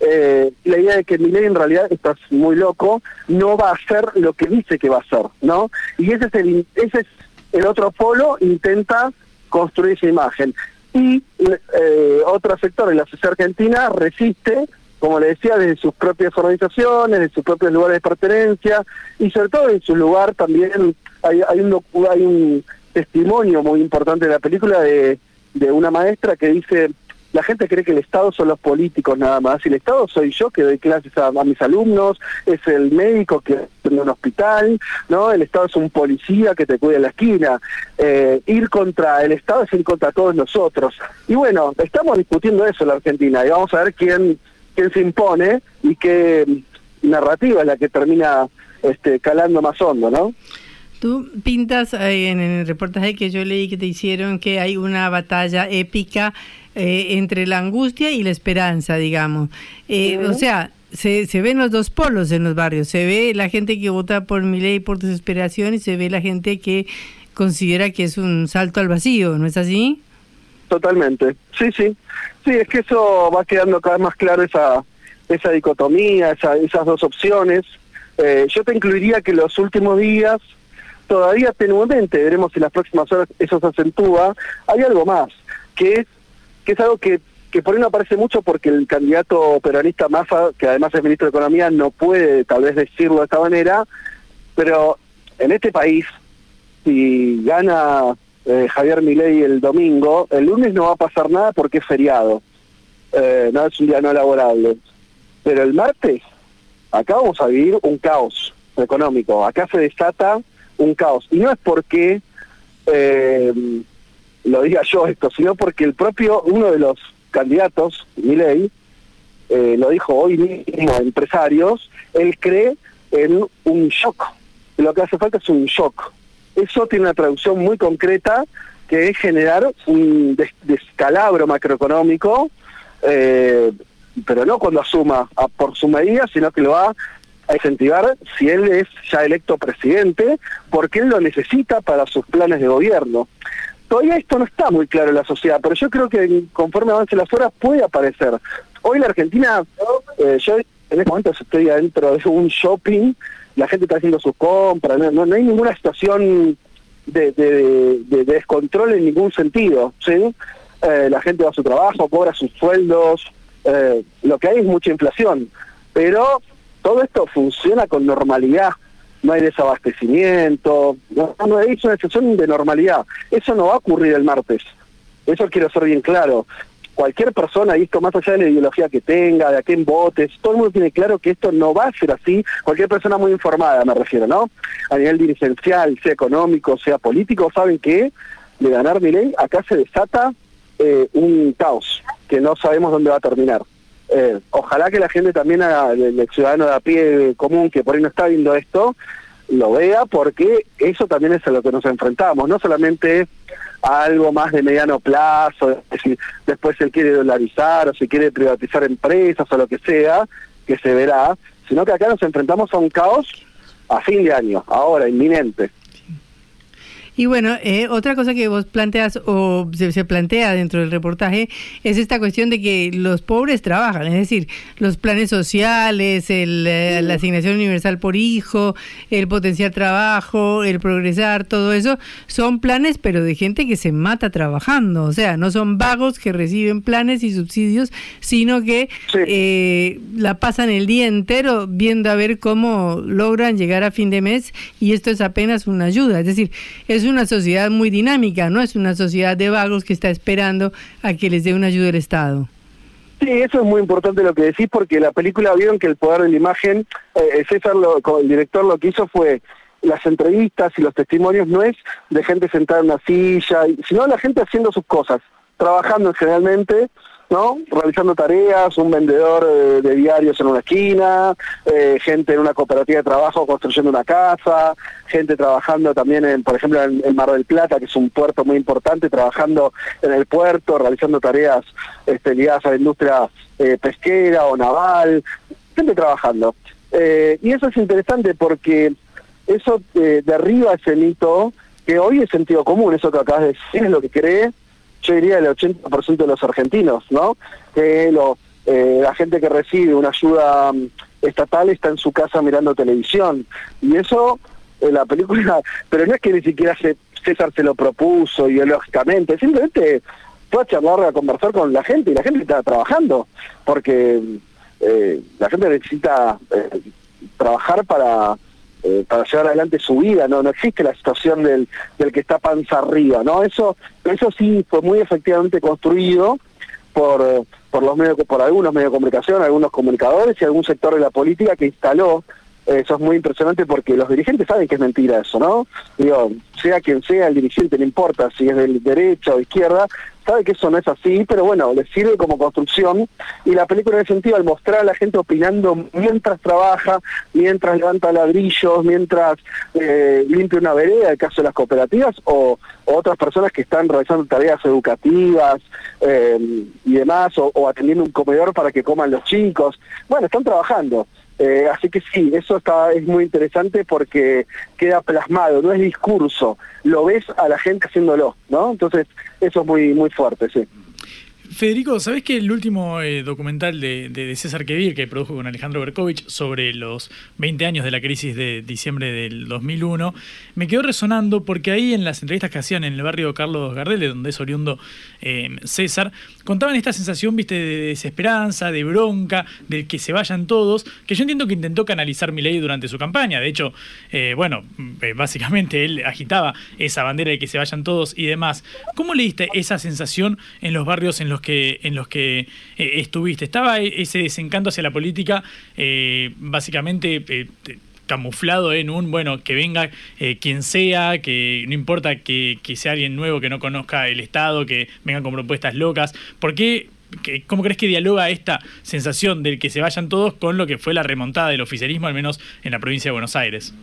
Eh, la idea de que Milei en realidad, estás muy loco, no va a hacer lo que dice que va a hacer, ¿no? Y ese es el, ese es el otro polo, intenta construir esa imagen. Y eh, otro sector en la sociedad argentina resiste, como le decía, desde sus propias organizaciones, de sus propios lugares de pertenencia, y sobre todo en su lugar también hay, hay, un, hay un testimonio muy importante de la película de, de una maestra que dice la gente cree que el Estado son los políticos nada más, y el Estado soy yo que doy clases a, mis alumnos, es el médico que en un hospital, ¿no? El Estado es un policía que te cuida en la esquina. Eh, ir contra el Estado es ir contra todos nosotros. Y bueno, estamos discutiendo eso en la Argentina, y vamos a ver quién, quién se impone y qué narrativa es la que termina este, calando más hondo, ¿no? Tú pintas eh, en el reportaje que yo leí que te hicieron que hay una batalla épica eh, entre la angustia y la esperanza, digamos. Eh, o sea, se, se, ven los dos polos en los barrios. Se ve la gente que vota por mi ley por desesperación y se ve la gente que considera que es un salto al vacío, ¿no es así? Totalmente, sí, sí. Sí, es que eso va quedando cada vez más claro esa, esa dicotomía, esas dos opciones. Eh, yo te incluiría que los últimos días, todavía tenuamente, veremos si las próximas horas eso se acentúa, hay algo más, que es que es algo que, que por ahí no aparece mucho porque el candidato peronista Massa, que además es ministro de Economía, no puede tal vez decirlo de esta manera, pero en este país, si gana eh, Javier Milei el domingo, el lunes no va a pasar nada porque es feriado, eh, no es un día no laborable, pero el martes, acá vamos a vivir un caos económico, acá se desata un caos, y no es porque... Eh, lo diga yo esto, sino porque el propio, uno de los candidatos, Milei, eh, lo dijo hoy mismo empresarios, él cree en un shock. Lo que hace falta es un shock. Eso tiene una traducción muy concreta que es generar un descalabro macroeconómico, eh, pero no cuando asuma por su medida, sino que lo va a incentivar si él es ya electo presidente, porque él lo necesita para sus planes de gobierno. Todavía esto no está muy claro en la sociedad, pero yo creo que conforme avancen las horas puede aparecer. Hoy la Argentina, eh, yo en este momento estoy adentro de un shopping, la gente está haciendo sus compras, no, hay ninguna situación de, descontrol en ningún sentido, ¿sí? Eh, la gente va a su trabajo, cobra sus sueldos, eh, lo que hay es mucha inflación, pero todo esto funciona con normalidad, no hay desabastecimiento, no, no hay una situación de normalidad. Eso no va a ocurrir el martes, eso quiero ser bien claro. Cualquier persona, y esto más allá de la ideología que tenga, de a quién votes, todo el mundo tiene claro que esto no va a ser así. Cualquier persona muy informada, me refiero, ¿no? A nivel dirigencial, sea económico, sea político, saben que de ganar mi ley, acá se desata eh, un caos que no sabemos dónde va a terminar. Eh, ojalá que la gente también, el, ciudadano de a pie común que por ahí no está viendo esto, lo vea porque eso también es a lo que nos enfrentamos, no solamente algo más de mediano plazo, es decir, después él quiere dolarizar o si quiere privatizar empresas o lo que sea, que se verá, sino que acá nos enfrentamos a un caos a fin de año, ahora, inminente. Y bueno, eh, otra cosa que vos planteas o se, plantea dentro del reportaje es esta cuestión de que los pobres trabajan, es decir, los planes sociales, el, eh, la asignación universal por hijo, el potenciar trabajo, el progresar, todo eso son planes pero de gente que se mata trabajando, o sea, no son vagos que reciben planes y subsidios, sino que eh, la pasan el día entero viendo a ver cómo logran llegar a fin de mes y esto es apenas una ayuda, es decir, es es una sociedad muy dinámica, no es una sociedad de vagos que está esperando a que les dé una ayuda del Estado. Sí, eso es muy importante lo que decís porque la película vieron que el poder de la imagen, eh, César, lo, el director lo que hizo fue las entrevistas y los testimonios no es de gente sentada en una silla, sino la gente haciendo sus cosas, trabajando generalmente ¿no? Realizando tareas, un vendedor eh, de diarios en una esquina, eh, gente en una cooperativa de trabajo construyendo una casa, gente trabajando también, en, por ejemplo, en, Mar del Plata, que es un puerto muy importante, trabajando en el puerto, realizando tareas este, ligadas a la industria eh, pesquera o naval, gente trabajando. y eso es interesante porque eso derriba ese mito que hoy es sentido común, eso que acabas de decir, es lo que cree yo diría el 80% de los argentinos, ¿no? Que eh, la gente que recibe una ayuda mm, estatal está en su casa mirando televisión. Y eso, en la película, pero no es que ni siquiera César se lo propuso ideológicamente, simplemente fue a charlar, a conversar con la gente y la gente está trabajando, porque eh, la gente necesita eh, trabajar para eh, para llevar adelante su vida, no no existe la situación del, del que está panza arriba, ¿no? Eso eso sí fue muy efectivamente construido por por los medios por algunos medios de comunicación, algunos comunicadores y algún sector de la política que instaló eso es muy impresionante porque los dirigentes saben que es mentira eso, ¿no? Digo, sea quien sea el dirigente, no importa si es de derecha o izquierda, sabe que eso no es así, pero bueno, le sirve como construcción y la película en ese sentido al mostrar a la gente opinando mientras trabaja, mientras levanta ladrillos, mientras eh, limpia una vereda, el caso de las cooperativas, o, otras personas que están realizando tareas educativas eh, y demás, o, o atendiendo un comedor para que coman los chicos, bueno, están trabajando. Eh, así que sí, eso está, es muy interesante porque queda plasmado, no es discurso, lo ves a la gente haciéndolo, ¿no? Entonces, eso es muy, muy fuerte, sí. Federico, ¿sabés que el último eh, documental de, César Kevir que produjo con Alejandro Berkovich sobre los 20 años de la crisis de diciembre del 2001 me quedó resonando porque ahí en las entrevistas que hacían en el barrio Carlos Gardel, de donde es oriundo eh, César, contaban esta sensación, viste, de desesperanza, de bronca, de que se vayan todos, que yo entiendo que intentó canalizar mi ley durante su campaña. De hecho, eh, bueno, básicamente él agitaba esa bandera de que se vayan todos y demás. ¿Cómo leíste esa sensación en los barrios en los que, en los que eh, estuviste. ¿Estaba e-, ese desencanto hacia la política eh, básicamente eh, camuflado en un, bueno, que venga quien sea, que no importa que, sea alguien nuevo que no conozca el Estado, que venga con propuestas locas? ¿Por qué ¿Cómo crees que dialoga esta sensación del que se vayan todos con lo que fue la remontada del oficialismo, al menos en la provincia de Buenos Aires?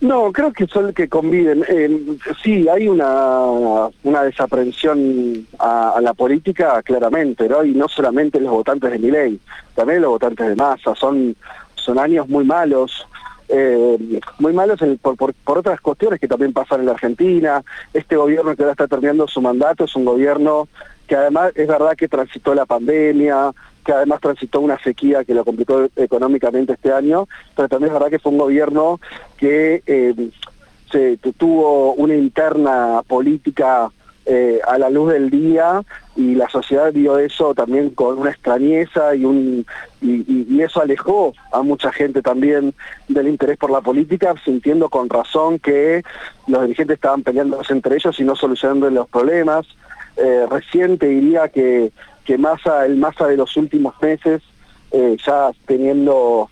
No, creo que son que conviven. Eh, sí, hay una, una desaprensión a, la política, claramente, ¿no? Y no solamente los votantes de Miley, también los votantes de Massa. Son, son años muy malos, eh, muy malos por, por, por, otras cuestiones que también pasan en la Argentina. Este gobierno que ahora está terminando su mandato es un gobierno que además es verdad que transitó la pandemia, que además transitó una sequía que lo complicó económicamente este año, pero también es verdad que fue un gobierno que eh, tuvo una interna política eh, a la luz del día y la sociedad vio eso también con una extrañeza y, un, y, eso alejó a mucha gente también del interés por la política, sintiendo con razón que los dirigentes estaban peleándose entre ellos y no solucionando los problemas. Eh, reciente diría que que Massa, el Massa de los últimos meses, eh, ya teniendo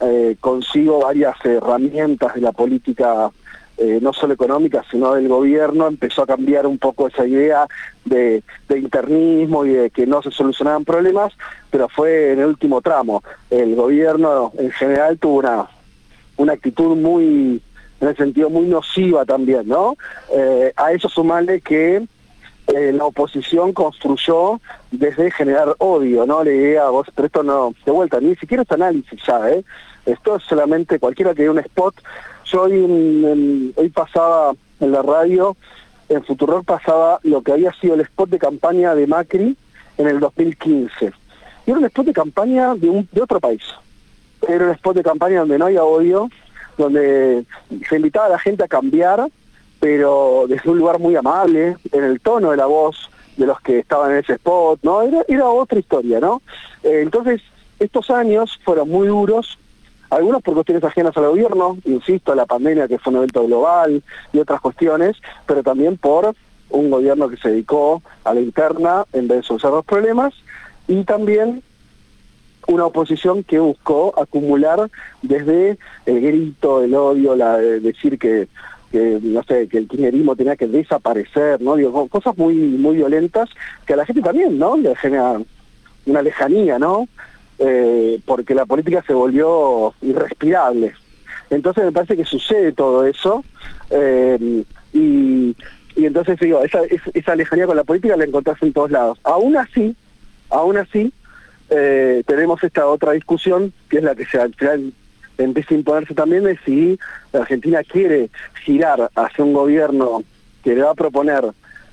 eh, consigo varias herramientas de la política, eh, no solo económica, sino del gobierno, empezó a cambiar un poco esa idea de, internismo y de que no se solucionaban problemas, pero fue en el último tramo. El gobierno en general tuvo una, una actitud muy, en el sentido muy nociva también, ¿no? a eso sumarle que eh, la oposición construyó desde generar odio, ¿no? La idea, vos, pero esto no, de vuelta, ni siquiera es análisis ya, ¿eh? Esto es solamente cualquiera que dé un spot. Yo hoy, hoy pasaba en la radio, en Futurock pasaba lo que había sido el spot de campaña de Macri en el 2015. Y era un spot de campaña de, un, de otro país. Era un spot de campaña donde no había odio, donde se invitaba a la gente a cambiar pero desde un lugar muy amable, en el tono de la voz de los que estaban en ese spot, ¿no? Era, otra historia, ¿no? Eh, entonces, estos años fueron muy duros, algunos por cuestiones ajenas al gobierno, insisto, la pandemia que fue un evento global y otras cuestiones, pero también por un gobierno que se dedicó a la interna en vez de solucionar los problemas, y también una oposición que buscó acumular desde el grito, el odio, la, decir que que no sé, que el kirchnerismo tenía que desaparecer, ¿no? Digo, cosas muy muy violentas que a la gente también, ¿no? Le genera una lejanía, ¿no? Eh, porque la política se volvió irrespirable. Entonces me parece que sucede todo eso eh, y, entonces digo, esa, esa lejanía con la política la encontrás en todos lados. Aún así, aún así, eh, tenemos esta otra discusión que es la que se empieza a imponerse también de si la Argentina quiere girar hacia un gobierno que le va a proponer,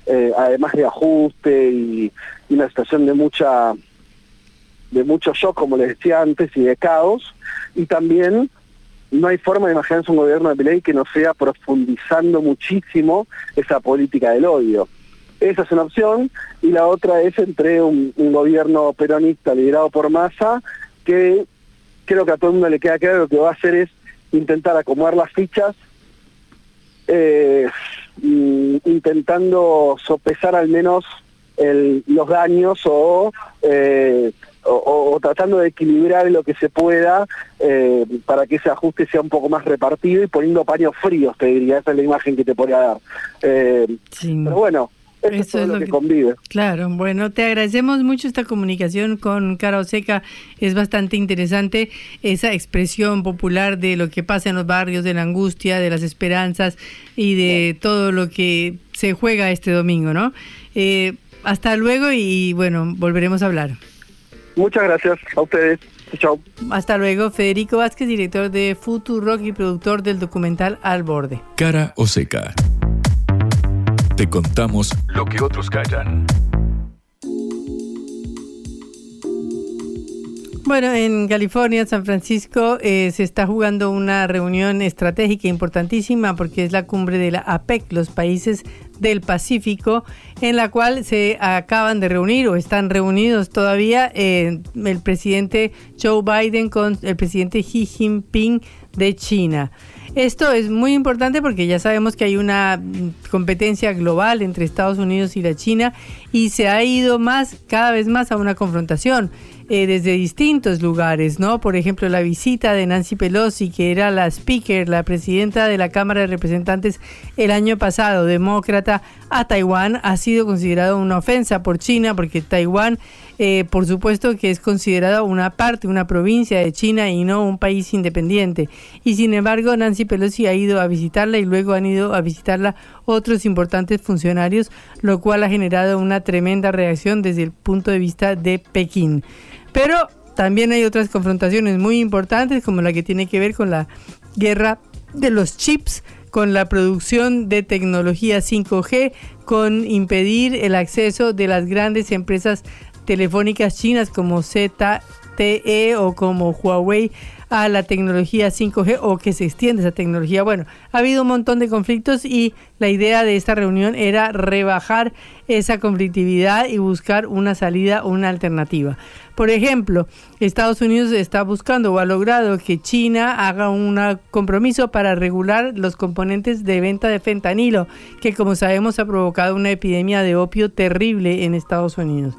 eh, además de ajuste y, una situación de mucha de mucho shock, como les decía antes, y de caos, y también no hay forma de imaginarse un gobierno de ley que no sea profundizando muchísimo esa política del odio. Esa es una opción, y la otra es entre un, un gobierno peronista liderado por Massa, que creo que a todo el mundo le queda claro lo que va a hacer es intentar acomodar las fichas, eh, intentando sopesar al menos los daños eh, o, o, tratando de equilibrar lo que se pueda eh, para que ese ajuste sea un poco más repartido y poniendo paños fríos, te diría, esa es la imagen que te podría dar. Pero bueno, eso, es, lo, que, convive. Claro, bueno, te agradecemos mucho esta comunicación con Cara Oseca. Es bastante interesante esa expresión popular de lo que pasa en los barrios, de la angustia, de las esperanzas y de todo lo que se juega este domingo, ¿no? Eh, hasta luego y bueno, volveremos a hablar. Muchas gracias a ustedes. Chao. Hasta luego, Federico Vázquez, director de Rock y productor del documental Al Borde. Cara Oseca. Te contamos lo que otros callan. Bueno, en California, San Francisco, eh, se está jugando una reunión estratégica importantísima porque es la cumbre de la APEC, los países del Pacífico, en la cual se acaban de reunir o están reunidos todavía eh, el presidente Joe Biden con el presidente Xi Jinping de China. Esto es muy importante porque ya sabemos que hay una mm, competencia global entre Estados Unidos y la China y se ha ido más, cada vez más a una confrontación. Eh, desde distintos lugares, ¿no? Por ejemplo, la visita de Nancy Pelosi, que era la speaker, la presidenta de la Cámara de Representantes el año pasado, demócrata, a Taiwán, ha sido considerado una ofensa por China, porque Taiwán eh, por supuesto que es considerada una parte, una provincia de China y no un país independiente. Y sin embargo, Nancy Pelosi ha ido a visitarla y luego han ido a visitarla otros importantes funcionarios, lo cual ha generado una tremenda reacción desde el punto de vista de Pekín. Pero también hay otras confrontaciones muy importantes, como la que tiene que ver con la guerra de los chips con la producción de tecnología 5G, con impedir el acceso de las grandes empresas telefónicas chinas como ZTE o como Huawei a la tecnología 5G o que se extiende esa tecnología. Bueno, ha habido un montón de conflictos y la idea de esta reunión era rebajar esa conflictividad y buscar una salida una alternativa. Por ejemplo, Estados Unidos está buscando o ha logrado que China haga un compromiso para regular los componentes de venta de fentanilo, que como sabemos ha provocado una epidemia de opio terrible en Estados Unidos.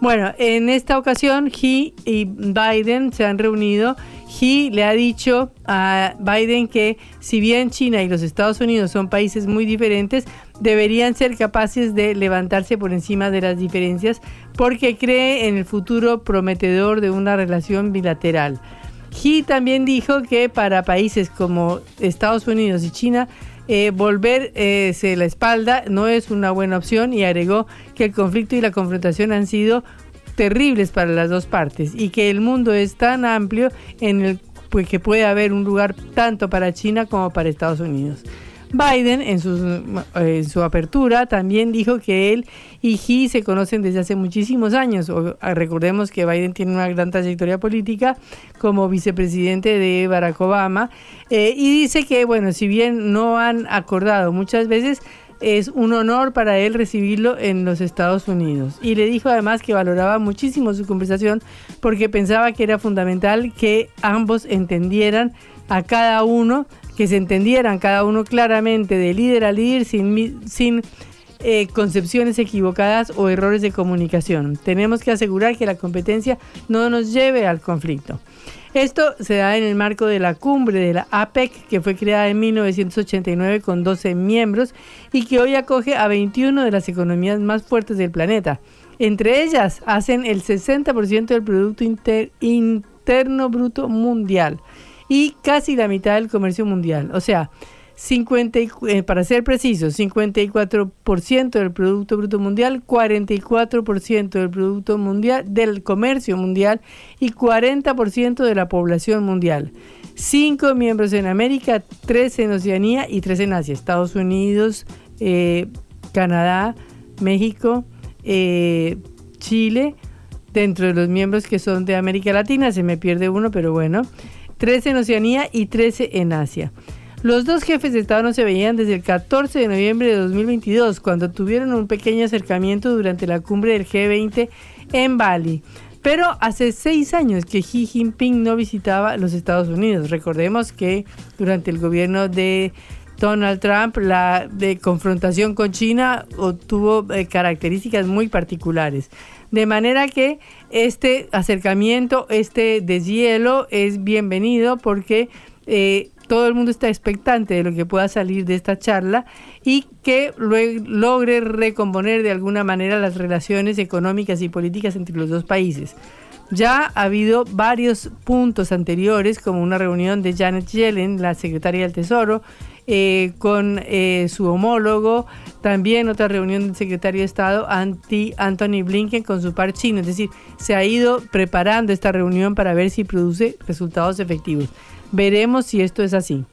Bueno, en esta ocasión, Xi y Biden se han reunido. Xi le ha dicho a Biden que si bien China y los Estados Unidos son países muy diferentes, deberían ser capaces de levantarse por encima de las diferencias porque cree en el futuro prometedor de una relación bilateral. Xi también dijo que para países como Estados Unidos y China, eh, volverse la espalda no es una buena opción y agregó que el conflicto y la confrontación han sido terribles para las dos partes y que el mundo es tan amplio en el pues, que puede haber un lugar tanto para China como para Estados Unidos. Biden en su, en su apertura también dijo que él y Xi se conocen desde hace muchísimos años. Ah, recordemos que Biden tiene una gran trayectoria política como vicepresidente de Barack Obama eh, y dice que, bueno, si bien no han acordado muchas veces, es un honor para él recibirlo en los Estados Unidos. Y le dijo además que valoraba muchísimo su conversación porque pensaba que era fundamental que ambos entendieran a cada uno que se entendieran cada uno claramente de líder a líder sin, sin eh, concepciones equivocadas o errores de comunicación. Tenemos que asegurar que la competencia no nos lleve al conflicto. Esto se da en el marco de la cumbre de la APEC, que fue creada en 1989 con 12 miembros y que hoy acoge a 21 de las economías más fuertes del planeta. Entre ellas hacen el 60% del Producto Interno Bruto Mundial y casi la mitad del comercio mundial. O sea, 50, eh, para ser precisos, 54% del Producto Bruto Mundial, 44% del Producto Mundial, del comercio mundial y 40% de la población mundial. Cinco miembros en América, tres en Oceanía y tres en Asia. Estados Unidos, eh, Canadá, México, eh, Chile, dentro de los miembros que son de América Latina, se me pierde uno, pero bueno. 13 en Oceanía y 13 en Asia. Los dos jefes de Estado no se veían desde el 14 de noviembre de 2022, cuando tuvieron un pequeño acercamiento durante la cumbre del G20 en Bali. Pero hace seis años que Xi Jinping no visitaba los Estados Unidos. Recordemos que durante el gobierno de Donald Trump la de confrontación con China obtuvo eh, características muy particulares. De manera que este acercamiento, este deshielo es bienvenido porque eh, todo el mundo está expectante de lo que pueda salir de esta charla y que logre recomponer de alguna manera las relaciones económicas y políticas entre los dos países. Ya ha habido varios puntos anteriores, como una reunión de Janet Yellen, la secretaria del Tesoro, eh, con eh, su homólogo, también otra reunión del secretario de Estado, anti Anthony Blinken, con su par chino. Es decir, se ha ido preparando esta reunión para ver si produce resultados efectivos. Veremos si esto es así.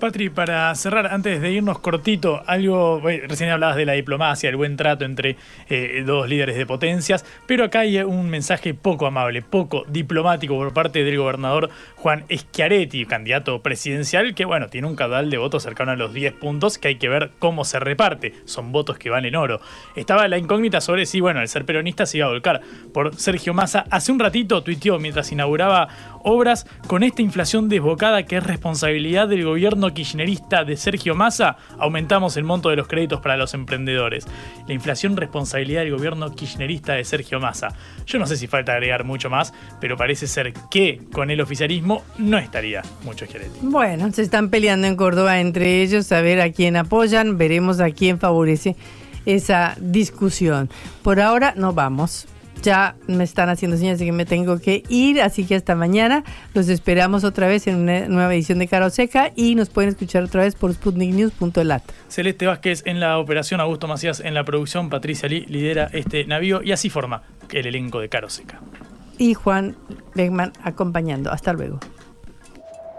Patri, para cerrar, antes de irnos cortito, algo, recién hablabas de la diplomacia, el buen trato entre eh, dos líderes de potencias, pero acá hay un mensaje poco amable, poco diplomático por parte del gobernador Juan Schiaretti, candidato presidencial, que bueno, tiene un caudal de votos cercano a los 10 puntos, que hay que ver cómo se reparte, son votos que valen oro. Estaba la incógnita sobre si, bueno, el ser peronista se iba a volcar por Sergio Massa. Hace un ratito tuiteó mientras inauguraba obras con esta inflación desbocada que es responsabilidad del gobierno kirchnerista de Sergio Massa, aumentamos el monto de los créditos para los emprendedores. La inflación responsabilidad del gobierno kirchnerista de Sergio Massa. Yo no sé si falta agregar mucho más, pero parece ser que con el oficialismo no estaría mucho Schiaretti. Bueno, se están peleando en Córdoba entre ellos a ver a quién apoyan, veremos a quién favorece esa discusión. Por ahora no vamos. Ya me están haciendo señas de que me tengo que ir, así que hasta mañana los esperamos otra vez en una nueva edición de Caro Seca y nos pueden escuchar otra vez por sputniknews.lat. Celeste Vázquez en la operación, Augusto Macías en la producción, Patricia Lee lidera este navío y así forma el elenco de Caro Seca. Y Juan Beckman acompañando. Hasta luego.